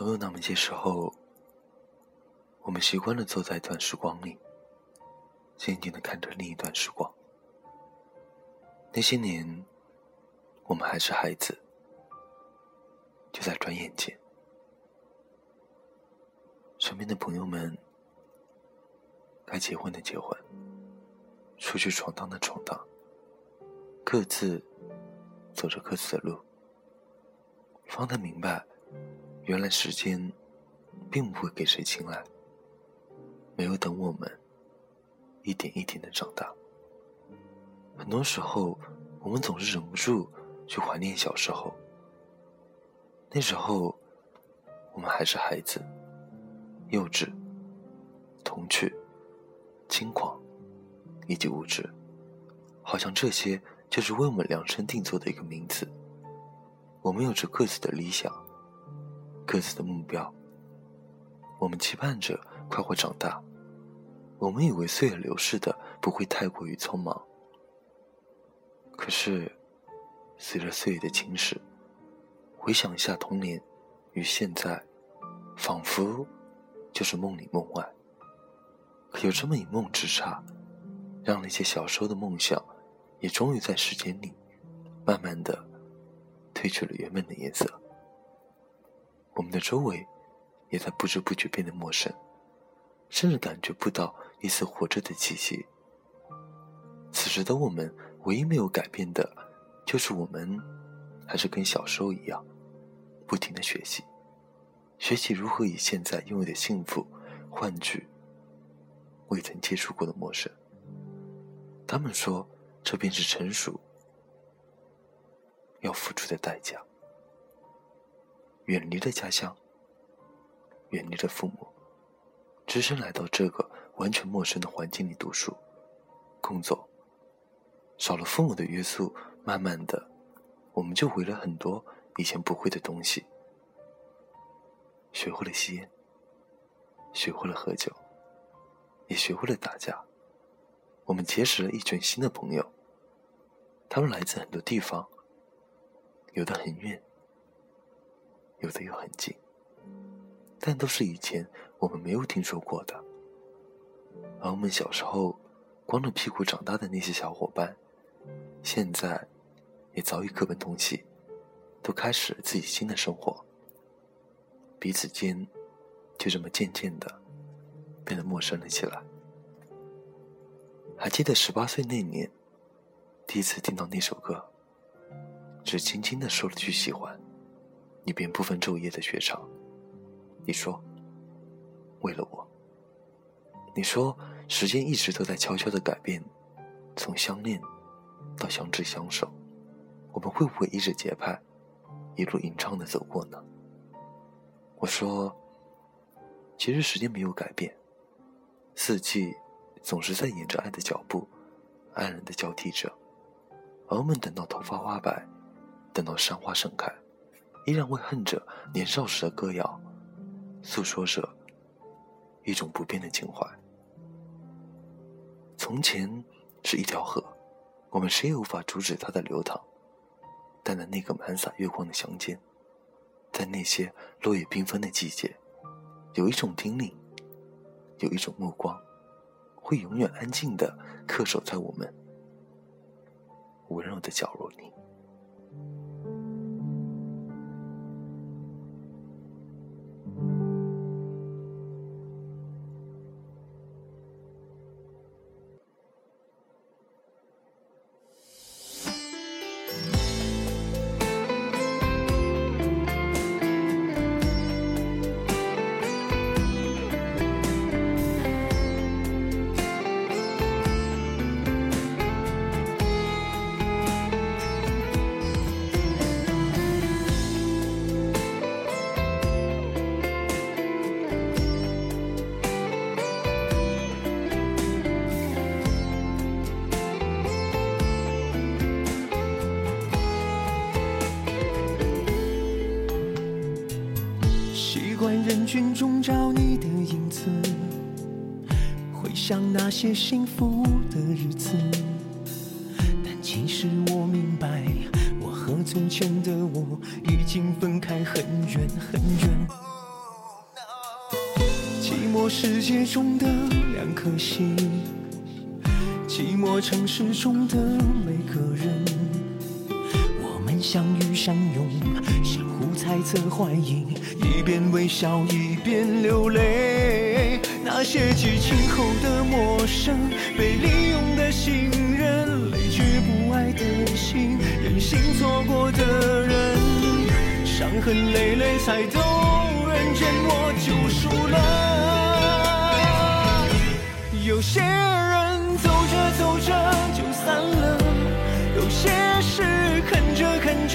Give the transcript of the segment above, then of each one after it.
总有那么些时候，我们习惯了坐在一段时光里，静静的看着另一段时光。那些年，我们还是孩子，就在转眼间，身边的朋友们该结婚的结婚，出去闯荡的闯荡，各自走着各自的路，方才明白。原来时间，并不会给谁青睐。没有等我们一点一点的长大。很多时候，我们总是忍不住去怀念小时候。那时候，我们还是孩子，幼稚、童趣、轻狂，以及无知，好像这些就是为我们量身定做的一个名词。我们有着各自的理想。各自的目标，我们期盼着快活长大。我们以为岁月流逝的不会太过于匆忙。可是，随着岁月的侵蚀，回想一下童年与现在，仿佛就是梦里梦外。有这么一梦之差，让那些小时候的梦想，也终于在时间里，慢慢的褪去了原本的颜色。我们的周围，也在不知不觉变得陌生，甚至感觉不到一丝活着的气息。此时的我们，唯一没有改变的，就是我们还是跟小时候一样，不停的学习，学习如何以现在拥有的幸福换取未曾接触过的陌生。他们说，这便是成熟要付出的代价。远离了家乡，远离了父母，只身来到这个完全陌生的环境里读书、工作。少了父母的约束，慢慢的，我们就会了很多以前不会的东西。学会了吸烟，学会了喝酒，也学会了打架。我们结识了一群新的朋友，他们来自很多地方，有的很远。有的又很近，但都是以前我们没有听说过的。而我们小时候光着屁股长大的那些小伙伴，现在也早已各奔东西，都开始了自己新的生活。彼此间就这么渐渐的变得陌生了起来。还记得十八岁那年，第一次听到那首歌，只轻轻的说了句喜欢。你便不分昼夜的学唱。你说，为了我。你说，时间一直都在悄悄的改变，从相恋到相知相守，我们会不会依着节拍，一路吟唱的走过呢？我说，其实时间没有改变，四季总是在沿着爱的脚步，安然的交替着，而我们等到头发花白，等到山花盛开。依然会哼着年少时的歌谣，诉说着一种不变的情怀。从前是一条河，我们谁也无法阻止它的流淌。但在那个满洒月光的乡间，在那些落叶缤纷的季节，有一种叮咛，有一种目光，会永远安静的恪守在我们温柔的角落里。心中找你的影子，回想那些幸福的日子。但其实我明白，我和从前的我已经分开很远很远。寂寞世界中的两颗心，寂寞城市中的每个人，猜测怀疑，一边微笑一边流泪。那些激情后的陌生，被利用的信任，累觉不爱的心，任性错过的人，伤痕累累才懂人间我救赎了。有些人走着走着就散了，有些事看着看着，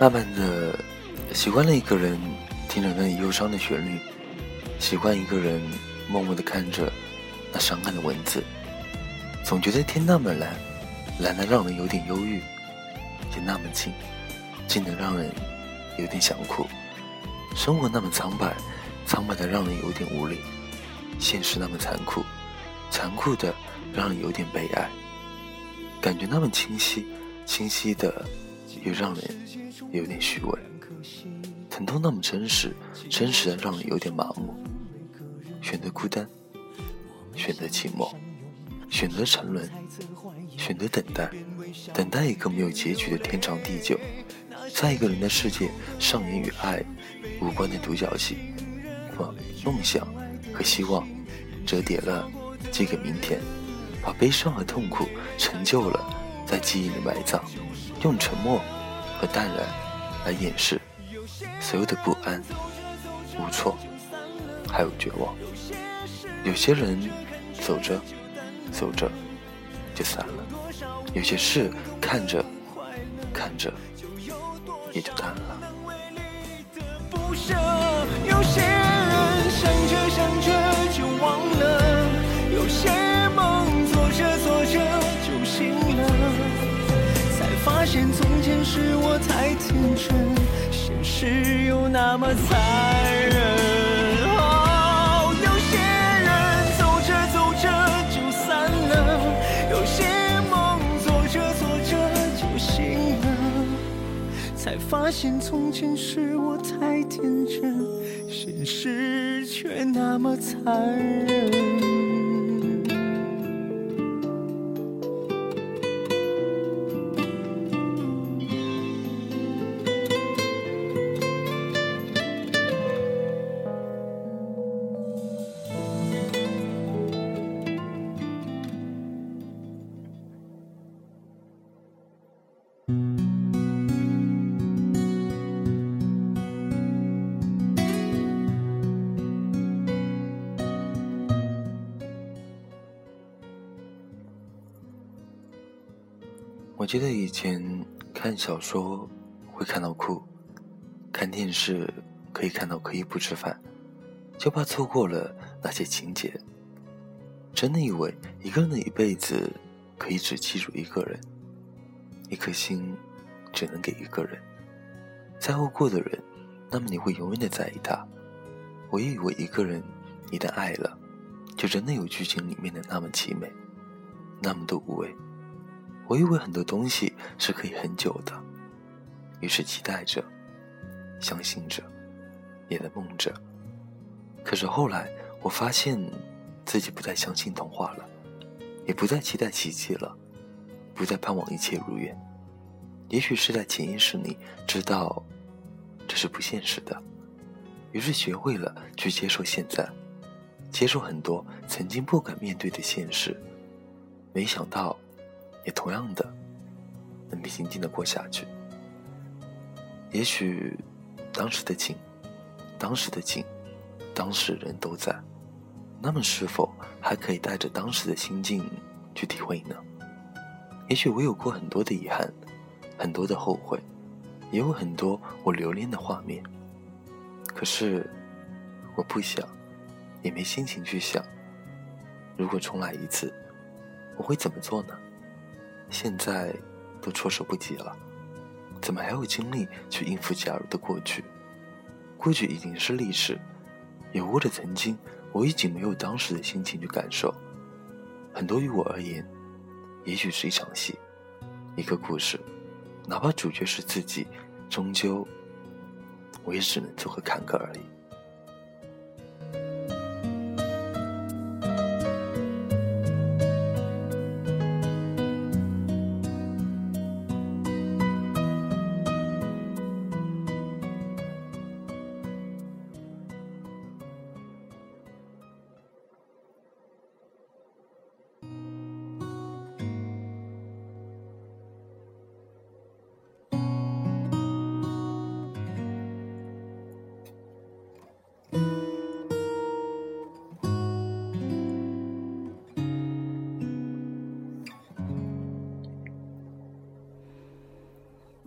慢慢的，习惯了一个人听着那忧伤的旋律，习惯一个人默默的看着那伤感的文字，总觉得天那么蓝，蓝的让人有点忧郁；天那么静，静的让人有点想哭。生活那么苍白，苍白的让人有点无力；现实那么残酷，残酷的让人有点悲哀。感觉那么清晰，清晰的又让人有点虚伪。疼痛那么真实，真实的让人有点麻木。选择孤单，选择寂寞，选择沉沦，选择等待，等待一个没有结局的天长地久。在一个人的世界上演与爱无关的独角戏，把梦想和希望折叠了，寄给明天；把悲伤和痛苦成就了，在记忆里埋葬，用沉默和淡然来掩饰所有的不安、无措，还有绝望。有些人走着走着就散了，有些事看着看着。也就淡了。残忍有些人走着走着就散了有些梦做着做着就醒了才发现从前是我太天真现实却那么残忍。记得以前看小说会看到哭，看电视可以看到可以不吃饭，就怕错过了那些情节。真的以为一个人的一辈子可以只记住一个人，一颗心只能给一个人，在乎过的人，那么你会永远的在意他。我也以为一个人一旦爱了，就真的有剧情里面的那么凄美，那么的无畏。我以为很多东西是可以很久的，于是期待着，相信着，也在梦着。可是后来，我发现自己不再相信童话了，也不再期待奇迹了，不再盼望一切如愿。也许是在潜意识里知道这是不现实的，于是学会了去接受现在，接受很多曾经不敢面对的现实。没想到。也同样的，能平静的过下去。也许，当时的景，当时的景，当时人都在，那么是否还可以带着当时的心境去体会呢？也许我有过很多的遗憾，很多的后悔，也有很多我留恋的画面。可是，我不想，也没心情去想。如果重来一次，我会怎么做呢？现在都措手不及了，怎么还有精力去应付假如的过去？过去已经是历史，有过的曾经，我已经没有当时的心情去感受。很多于我而言，也许是一场戏，一个故事，哪怕主角是自己，终究，我也只能做个看客而已。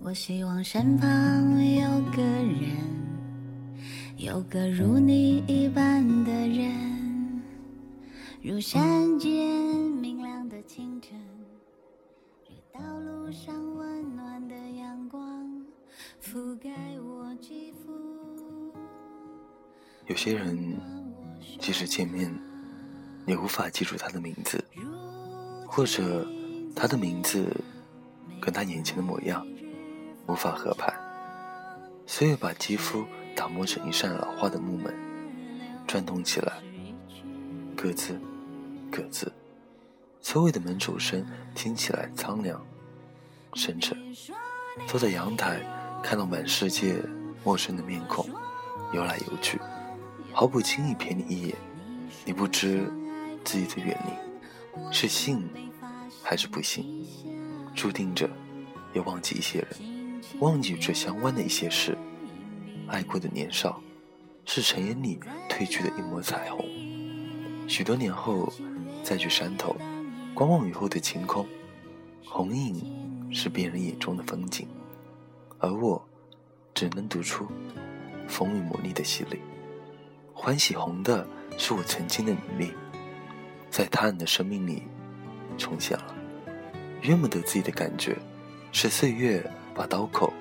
我希望身旁有个人，有个如你一般的人，如山间明亮的清晨，如道路上温暖的阳光，覆盖我肌肤。有些人，即使见面，也无法记住他的名字，或者他的名字跟他眼前的模样。无法合拍，岁月把肌肤打磨成一扇老化的木门，转动起来，咯吱，咯吱，所有的门主声听起来苍凉、深沉。坐在阳台，看到满世界陌生的面孔游来游去，毫不轻易瞥你一眼，你不知自己的远离是幸还是不幸，注定着要忘记一些人。忘记这相关的一些事，爱过的年少，是尘烟里褪去的一抹彩虹。许多年后，再去山头，观望雨后的晴空，红影是别人眼中的风景，而我，只能读出风雨磨砺的洗礼。欢喜红的是我曾经的努力，在他人的生命里重现了，怨不得自己的感觉，是岁月。把刀口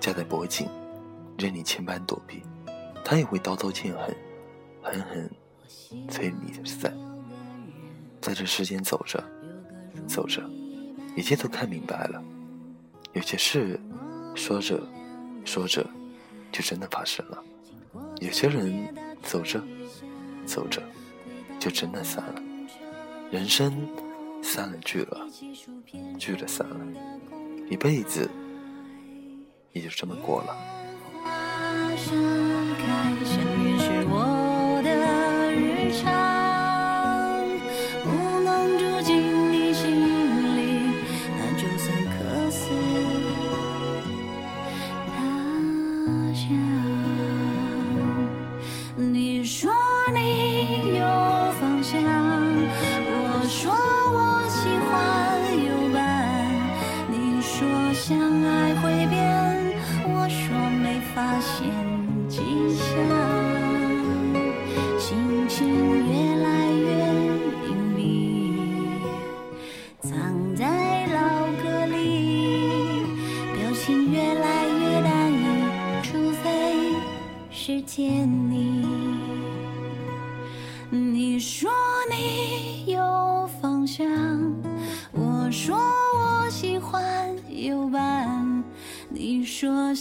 架在脖颈，任你千般躲避，他也会刀刀见痕，狠狠催你散。在这世间走着，走着，一切都看明白了。有些事说着说着，就真的发生了；有些人走着走着，就真的散了。人生散了聚了，聚了散了，一辈子。也就这么过了。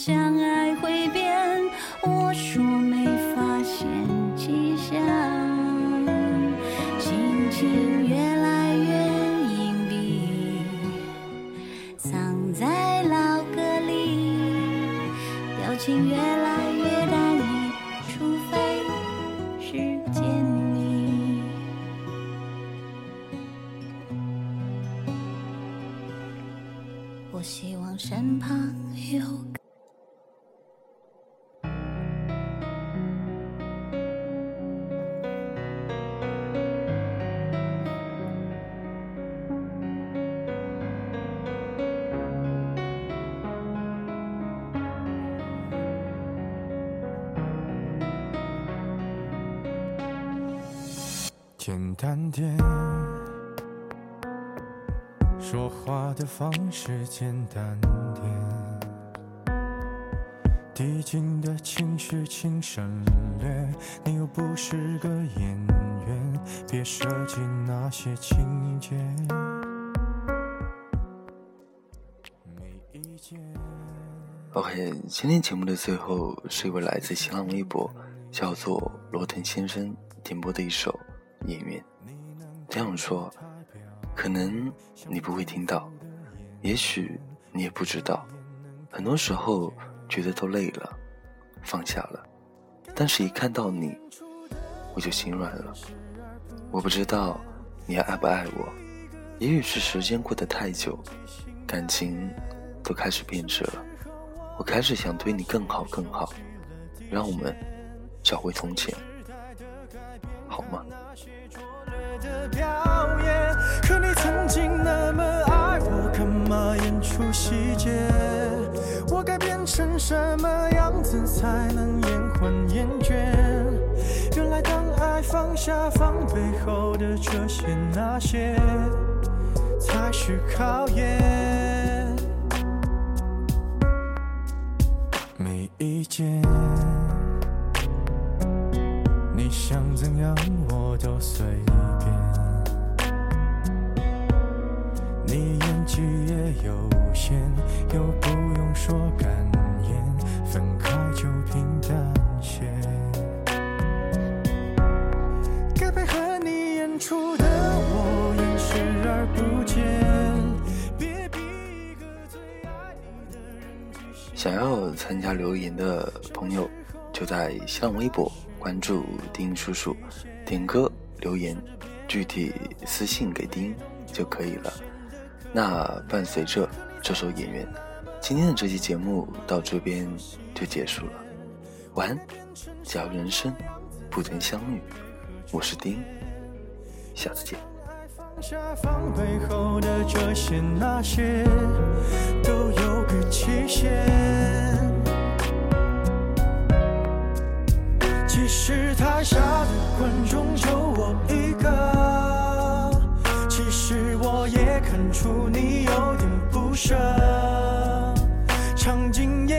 相爱会变，我说没发现迹象，简单点，说话的方式简单点，递进的情绪请省略。你又不是个演员，别设计那些情节。没意见。OK，今天节目的最后是一位来自新浪微博叫做罗腾先生点播的一首《演员》。这样说，可能你不会听到，也许你也不知道。很多时候觉得都累了，放下了，但是一看到你，我就心软了。我不知道你还爱不爱我，也许是时间过得太久，感情都开始变质了。我开始想对你更好更好，让我们找回从前，好吗？成什么样子才能延缓厌倦？原来当爱放下防备后的这些那些，才是考验。没意见，你想怎样我都随便。你演技也有限，又不用说感，分开就平淡些。该配合你演出的我，演视而不见。别逼一个最爱你的人想要参加留言的朋友，就在新浪微博关注丁叔叔，点歌留言，具体私信给丁就可以了。那伴随着这首《演员》，今天的这期节目到这边就结束了。晚安，假如人生不曾相遇，我是丁，下次见。放下防备后的这些那些，都有个期限。即使台下的观众就我一个，其实我也看出你有点不舍。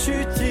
去体